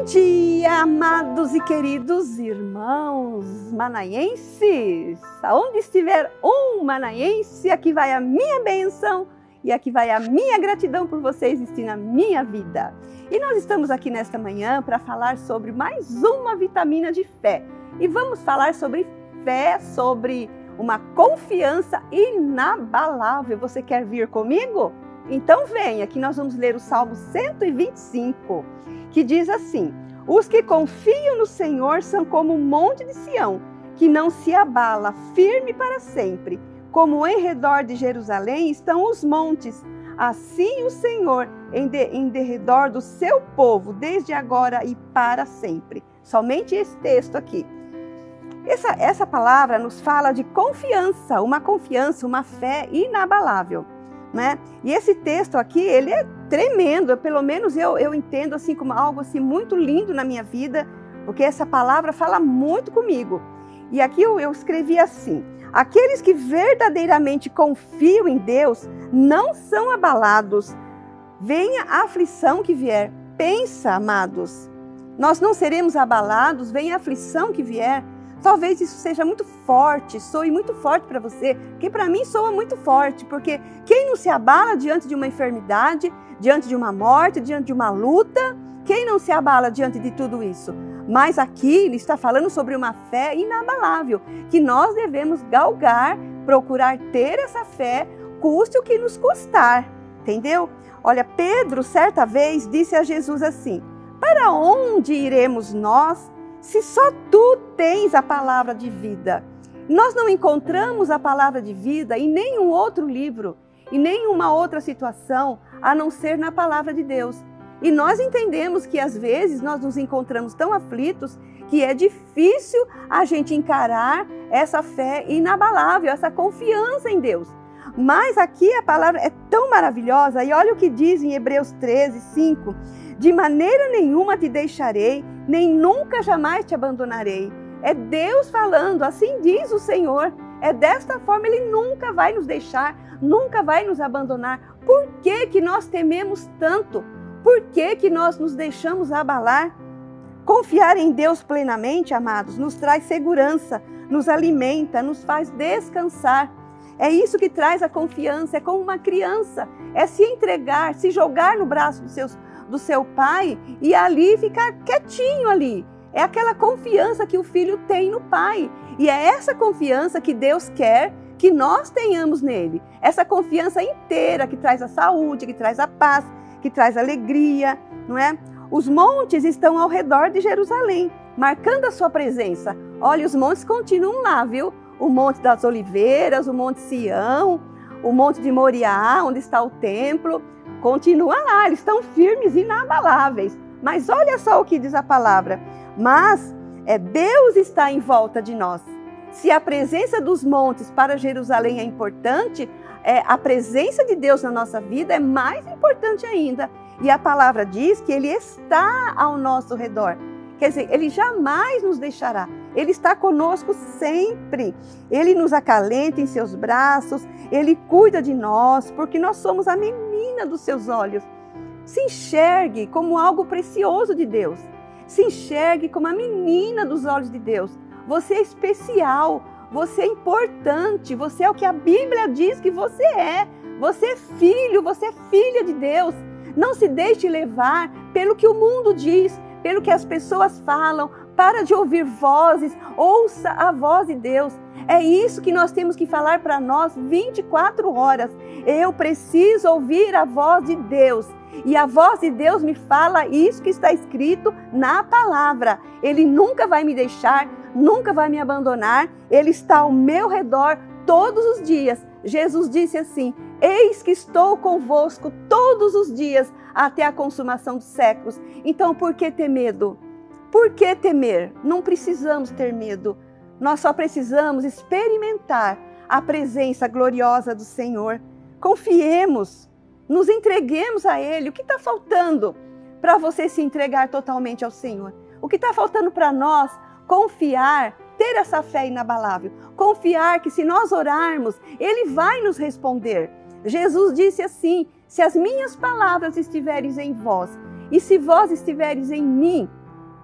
Bom dia, amados e queridos irmãos manaenses. Aonde estiver um manaense, aqui vai a minha benção e aqui vai a minha gratidão por você existir na minha vida. E nós estamos aqui nesta manhã para falar sobre mais uma vitamina de fé. E vamos falar sobre fé, sobre uma confiança inabalável. Você quer vir comigo? Então venha, que nós vamos ler o Salmo 125, que diz assim: Os que confiam no Senhor são como o monte de Sião, que não se abala, firme para sempre. Como em redor de Jerusalém estão os montes, assim o Senhor em, de, em derredor do seu povo, desde agora e para sempre. Somente esse texto aqui. Essa, essa palavra nos fala de confiança, uma confiança, uma fé inabalável. Né? E esse texto aqui, ele é tremendo, pelo menos eu, eu entendo assim como algo assim muito lindo na minha vida, porque essa palavra fala muito comigo. E aqui eu, eu escrevi assim: aqueles que verdadeiramente confiam em Deus não são abalados. Venha a aflição que vier. Pensa, amados, nós não seremos abalados, venha a aflição que vier. Talvez isso seja muito forte, soe muito forte para você, que para mim soa muito forte, porque quem não se abala diante de uma enfermidade, diante de uma morte, diante de uma luta, quem não se abala diante de tudo isso? Mas aqui ele está falando sobre uma fé inabalável, que nós devemos galgar, procurar ter essa fé, custe o que nos custar, entendeu? Olha, Pedro certa vez disse a Jesus assim: Para onde iremos nós? Se só tu tens a palavra de vida. Nós não encontramos a palavra de vida em nenhum outro livro, em nenhuma outra situação, a não ser na palavra de Deus. E nós entendemos que às vezes nós nos encontramos tão aflitos que é difícil a gente encarar essa fé inabalável, essa confiança em Deus. Mas aqui a palavra é tão maravilhosa, e olha o que diz em Hebreus 13, 5: De maneira nenhuma te deixarei, nem nunca jamais te abandonarei. É Deus falando, assim diz o Senhor. É desta forma, Ele nunca vai nos deixar, nunca vai nos abandonar. Por que, que nós tememos tanto? Por que, que nós nos deixamos abalar? Confiar em Deus plenamente, amados, nos traz segurança, nos alimenta, nos faz descansar. É isso que traz a confiança, é como uma criança, é se entregar, se jogar no braço dos seus do seu pai e ali ficar quietinho ali. É aquela confiança que o filho tem no pai. E é essa confiança que Deus quer que nós tenhamos nele. Essa confiança inteira que traz a saúde, que traz a paz, que traz alegria, não é? Os montes estão ao redor de Jerusalém, marcando a sua presença. Olha, os montes continuam lá, viu? O Monte das Oliveiras, o Monte Sião, o Monte de Moriá, onde está o templo, Continua lá, eles estão firmes e inabaláveis. Mas olha só o que diz a palavra. Mas é Deus está em volta de nós. Se a presença dos montes para Jerusalém é importante, é, a presença de Deus na nossa vida é mais importante ainda. E a palavra diz que Ele está ao nosso redor. Quer dizer, Ele jamais nos deixará. Ele está conosco sempre. Ele nos acalenta em seus braços, Ele cuida de nós, porque nós somos a menina dos seus olhos. Se enxergue como algo precioso de Deus. Se enxergue como a menina dos olhos de Deus. Você é especial, você é importante, você é o que a Bíblia diz que você é. Você é filho, você é filha de Deus. Não se deixe levar pelo que o mundo diz, pelo que as pessoas falam. Para de ouvir vozes, ouça a voz de Deus. É isso que nós temos que falar para nós 24 horas. Eu preciso ouvir a voz de Deus. E a voz de Deus me fala isso que está escrito na palavra. Ele nunca vai me deixar, nunca vai me abandonar. Ele está ao meu redor todos os dias. Jesus disse assim: Eis que estou convosco todos os dias até a consumação dos séculos. Então, por que ter medo? Por que temer? Não precisamos ter medo. Nós só precisamos experimentar a presença gloriosa do Senhor. Confiemos, nos entreguemos a Ele. O que está faltando para você se entregar totalmente ao Senhor? O que está faltando para nós? Confiar, ter essa fé inabalável. Confiar que se nós orarmos, Ele vai nos responder. Jesus disse assim: se as minhas palavras estiveres em vós, e se vós estiveres em mim,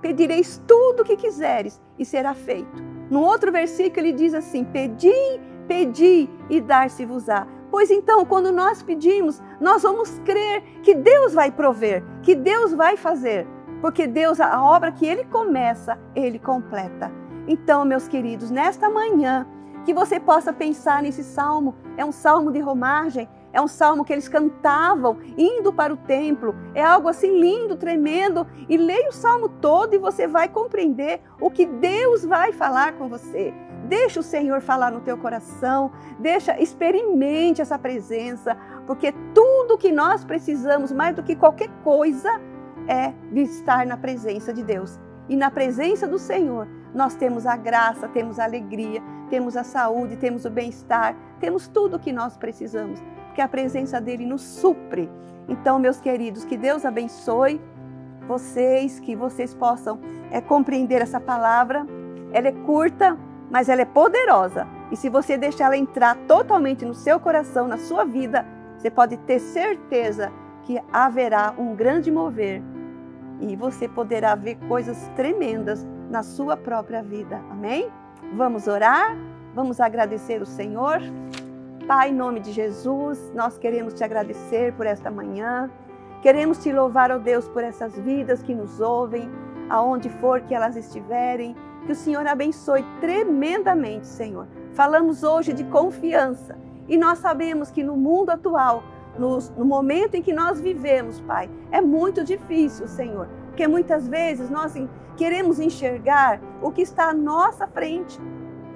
pedireis tudo o que quiseres e será feito. No outro versículo ele diz assim: Pedi, pedi e dar-se-vos-á. Pois então, quando nós pedimos, nós vamos crer que Deus vai prover, que Deus vai fazer, porque Deus, a obra que Ele começa, Ele completa. Então, meus queridos, nesta manhã, que você possa pensar nesse salmo, é um salmo de romagem, é um salmo que eles cantavam indo para o templo. É algo assim lindo, tremendo. E leia o salmo todo e você vai compreender o que Deus vai falar com você. Deixa o Senhor falar no teu coração, deixa, experimente essa presença, porque tudo que nós precisamos, mais do que qualquer coisa, é de estar na presença de Deus. E na presença do Senhor, nós temos a graça, temos a alegria, temos a saúde, temos o bem-estar, temos tudo o que nós precisamos que a presença dele nos supre. Então, meus queridos, que Deus abençoe vocês, que vocês possam é, compreender essa palavra. Ela é curta, mas ela é poderosa. E se você deixar ela entrar totalmente no seu coração, na sua vida, você pode ter certeza que haverá um grande mover e você poderá ver coisas tremendas na sua própria vida. Amém? Vamos orar? Vamos agradecer o Senhor? Pai, em nome de Jesus, nós queremos te agradecer por esta manhã. Queremos te louvar, ó Deus, por essas vidas que nos ouvem, aonde for que elas estiverem. Que o Senhor abençoe tremendamente, Senhor. Falamos hoje de confiança e nós sabemos que no mundo atual, no, no momento em que nós vivemos, Pai, é muito difícil, Senhor, porque muitas vezes nós queremos enxergar o que está à nossa frente,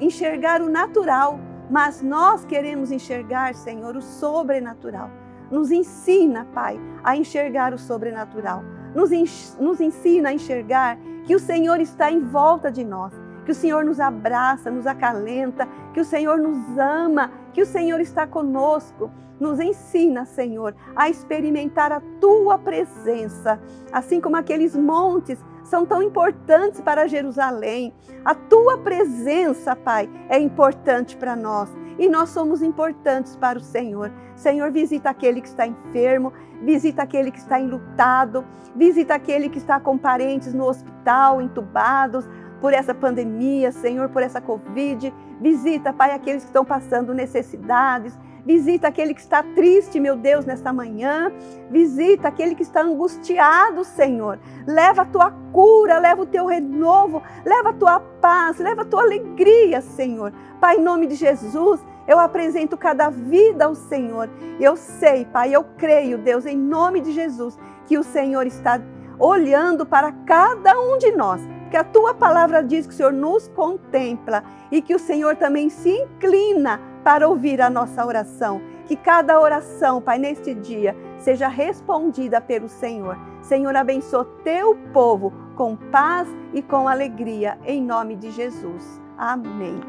enxergar o natural mas nós queremos enxergar, Senhor, o sobrenatural. Nos ensina, Pai, a enxergar o sobrenatural. Nos, nos ensina a enxergar que o Senhor está em volta de nós, que o Senhor nos abraça, nos acalenta, que o Senhor nos ama, que o Senhor está conosco. Nos ensina, Senhor, a experimentar a tua presença, assim como aqueles montes são tão importantes para Jerusalém. A tua presença, Pai, é importante para nós e nós somos importantes para o Senhor. Senhor, visita aquele que está enfermo, visita aquele que está enlutado, visita aquele que está com parentes no hospital, entubados por essa pandemia, Senhor, por essa Covid. Visita, Pai, aqueles que estão passando necessidades. Visita aquele que está triste, meu Deus, nesta manhã. Visita aquele que está angustiado, Senhor. Leva a tua cura, leva o teu renovo, leva a tua paz, leva a tua alegria, Senhor. Pai, em nome de Jesus, eu apresento cada vida ao Senhor. Eu sei, Pai, eu creio, Deus, em nome de Jesus, que o Senhor está olhando para cada um de nós. Que a tua palavra diz que o Senhor nos contempla e que o Senhor também se inclina para ouvir a nossa oração. Que cada oração, Pai, neste dia seja respondida pelo Senhor. Senhor, abençoa teu povo com paz e com alegria, em nome de Jesus. Amém.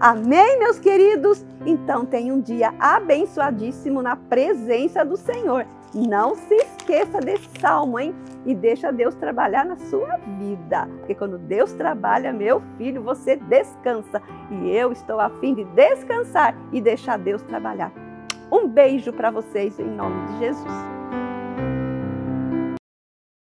Amém, meus queridos? Então, tenha um dia abençoadíssimo na presença do Senhor. Não se esqueça desse salmo, hein? E deixa Deus trabalhar na sua vida. Porque quando Deus trabalha, meu filho, você descansa. E eu estou a fim de descansar e deixar Deus trabalhar. Um beijo para vocês em nome de Jesus.